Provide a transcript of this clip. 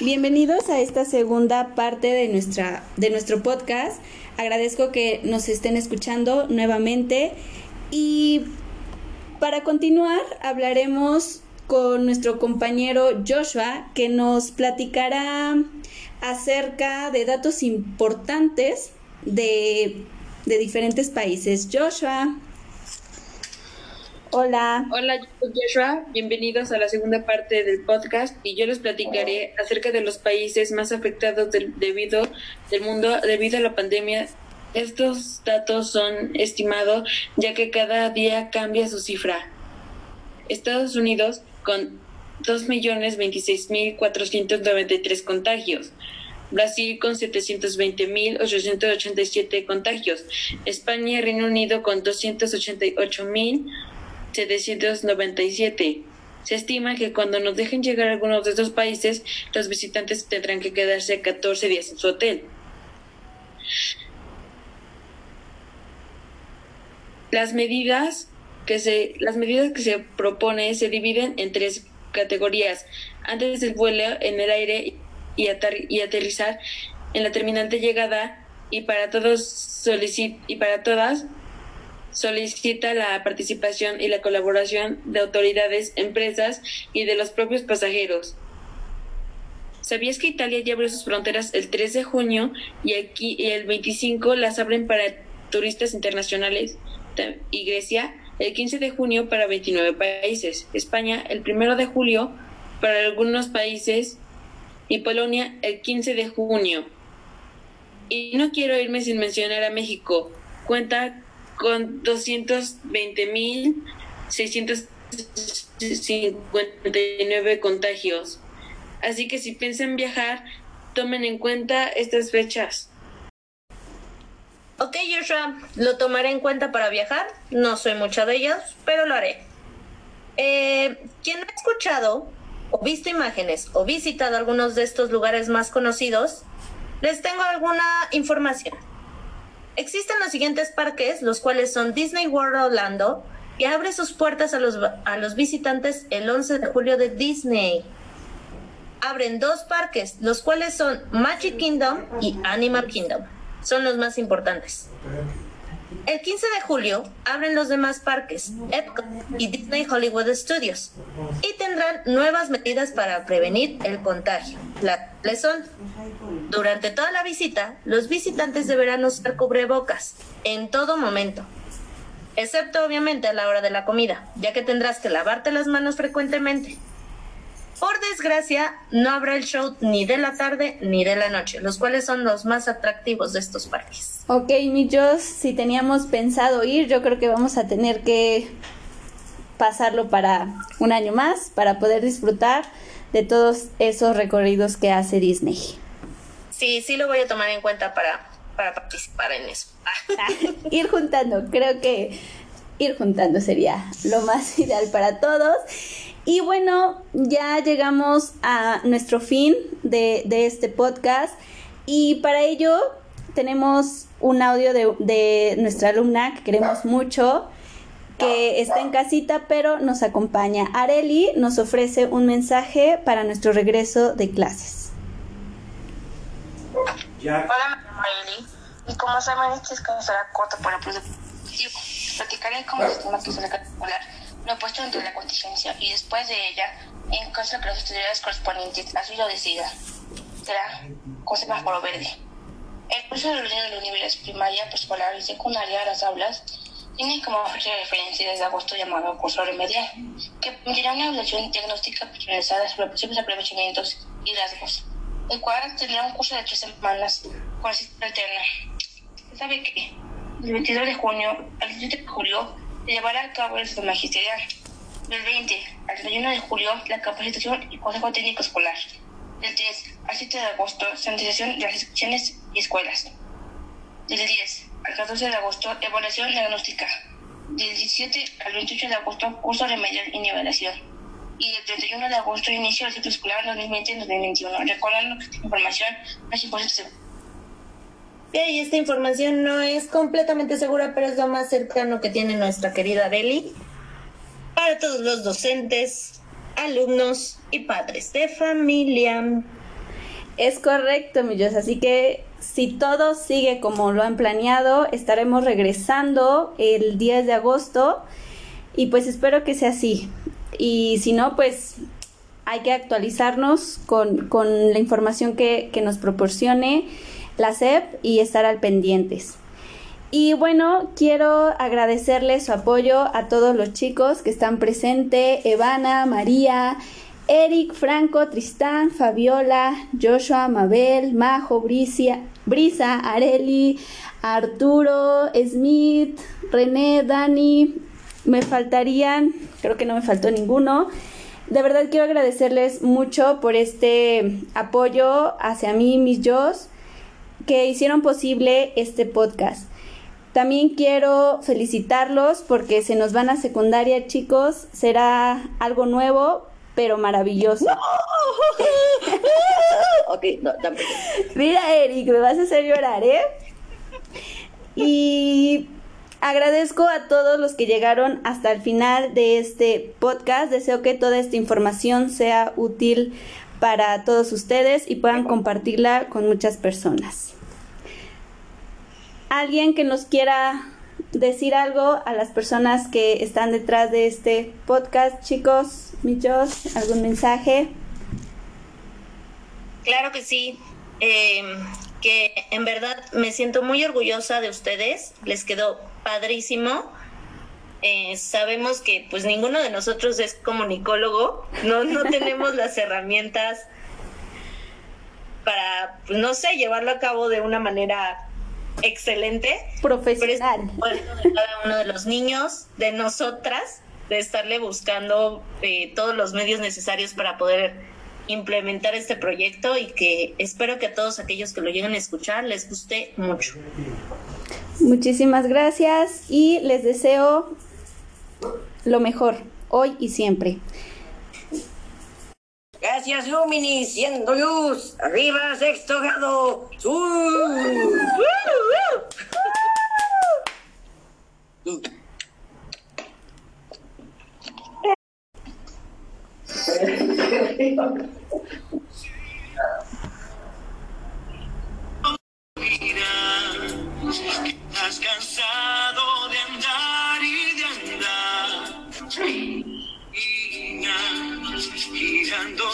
Bienvenidos a esta segunda parte de, nuestra, de nuestro podcast. Agradezco que nos estén escuchando nuevamente y para continuar hablaremos con nuestro compañero Joshua que nos platicará acerca de datos importantes de, de diferentes países. Joshua. Hola. Hola, yo soy Joshua. Bienvenidos a la segunda parte del podcast y yo les platicaré acerca de los países más afectados del, debido del mundo debido a la pandemia. Estos datos son estimados ya que cada día cambia su cifra. Estados Unidos con 2.026.493 contagios. Brasil con 720.887 contagios. España y Reino Unido con 288.000 797. Se estima que cuando nos dejen llegar algunos de estos países, los visitantes tendrán que quedarse 14 días en su hotel. Las medidas que se, las medidas que se propone se dividen en tres categorías. Antes del vuelo en el aire y, y aterrizar en la terminal de llegada y para todos solicit y para todas solicita la participación y la colaboración de autoridades, empresas y de los propios pasajeros. ¿Sabías que Italia ya abrió sus fronteras el 3 de junio y, aquí, y el 25 las abren para turistas internacionales? Y Grecia el 15 de junio para 29 países. España el 1 de julio para algunos países y Polonia el 15 de junio. Y no quiero irme sin mencionar a México. Cuenta con 220.659 contagios. Así que si piensan viajar, tomen en cuenta estas fechas. Ok, Joshua, lo tomaré en cuenta para viajar. No soy mucha de ellas, pero lo haré. Eh, quien ha escuchado o visto imágenes o visitado algunos de estos lugares más conocidos, les tengo alguna información. Existen los siguientes parques, los cuales son Disney World Orlando, que abre sus puertas a los, a los visitantes el 11 de julio de Disney. Abren dos parques, los cuales son Magic Kingdom y Animal Kingdom. Son los más importantes. El 15 de julio abren los demás parques, Epcot y Disney Hollywood Studios, y tendrán nuevas medidas para prevenir el contagio. Son, durante toda la visita, los visitantes deberán usar cubrebocas en todo momento, excepto obviamente a la hora de la comida, ya que tendrás que lavarte las manos frecuentemente. Por desgracia, no habrá el show ni de la tarde ni de la noche, los cuales son los más atractivos de estos parques. Ok, Millos, si teníamos pensado ir, yo creo que vamos a tener que pasarlo para un año más, para poder disfrutar de todos esos recorridos que hace Disney. Sí, sí lo voy a tomar en cuenta para, para participar en eso. ir juntando, creo que ir juntando sería lo más ideal para todos. Y bueno, ya llegamos a nuestro fin de, de este podcast y para ello tenemos un audio de, de, nuestra alumna que queremos mucho, que está en casita pero nos acompaña. Areli nos ofrece un mensaje para nuestro regreso de clases. Hola, me llamo Areli y como saben este es que será corto por el. Platicaré cómo se estima que particular lo puesto dentro de la contingencia y después de ella, en caso de que las autoridades correspondientes así lo decidan, será con semáforo verde. El curso de orden de los niveles primaria, preescolar y secundaria las aulas tiene como fecha de referencia desde agosto llamado curso remedial, que permitirá una evaluación diagnóstica personalizada sobre posibles aprovechamientos y rasgos, el cual tendrá un curso de tres semanas con asistencia alterna. Se sabe que el 22 de junio al 17 de julio se llevará a cabo el magisterial. Del 20 al 31 de julio, la capacitación y consejo técnico escolar. Del 3 al 7 de agosto, sanitización de las instituciones y escuelas. Del 10 al 14 de agosto, evaluación diagnóstica. Del 17 al 28 de agosto, curso remedial y nivelación. Y del 31 de agosto, inicio del ciclo escolar 2020-2021. Recordando que esta información es importante y esta información no es completamente segura, pero es lo más cercano que tiene nuestra querida Deli. Para todos los docentes, alumnos y padres de familia. Es correcto, millos. Así que si todo sigue como lo han planeado, estaremos regresando el 10 de agosto y pues espero que sea así. Y si no, pues hay que actualizarnos con, con la información que, que, nos proporcione la SEP y estar al pendientes. Y bueno, quiero agradecerles su apoyo a todos los chicos que están presentes, Evana, María, Eric, Franco, Tristán, Fabiola, Joshua, Mabel, Majo, Brisa, Areli, Arturo, Smith, René, Dani. Me faltarían, creo que no me faltó ninguno. De verdad quiero agradecerles mucho por este apoyo hacia mí, mis yo, que hicieron posible este podcast. También quiero felicitarlos porque se nos van a secundaria, chicos. Será algo nuevo, pero maravilloso. ok, no, tampoco. Mira, Eric, me vas a hacer llorar, ¿eh? Y agradezco a todos los que llegaron hasta el final de este podcast. Deseo que toda esta información sea útil para todos ustedes y puedan compartirla con muchas personas. ¿Alguien que nos quiera decir algo a las personas que están detrás de este podcast, chicos, michos, algún mensaje. Claro que sí, eh, que en verdad me siento muy orgullosa de ustedes, les quedó padrísimo. Eh, sabemos que pues ninguno de nosotros es comunicólogo, no, no tenemos las herramientas para, pues, no sé, llevarlo a cabo de una manera excelente. Profesional. de cada uno de los niños, de nosotras, de estarle buscando eh, todos los medios necesarios para poder implementar este proyecto y que espero que a todos aquellos que lo lleguen a escuchar les guste mucho. Muchísimas gracias y les deseo lo mejor hoy y siempre. Gracias, Lumini, siendo luz. Arriba, sexto grado. Andar girando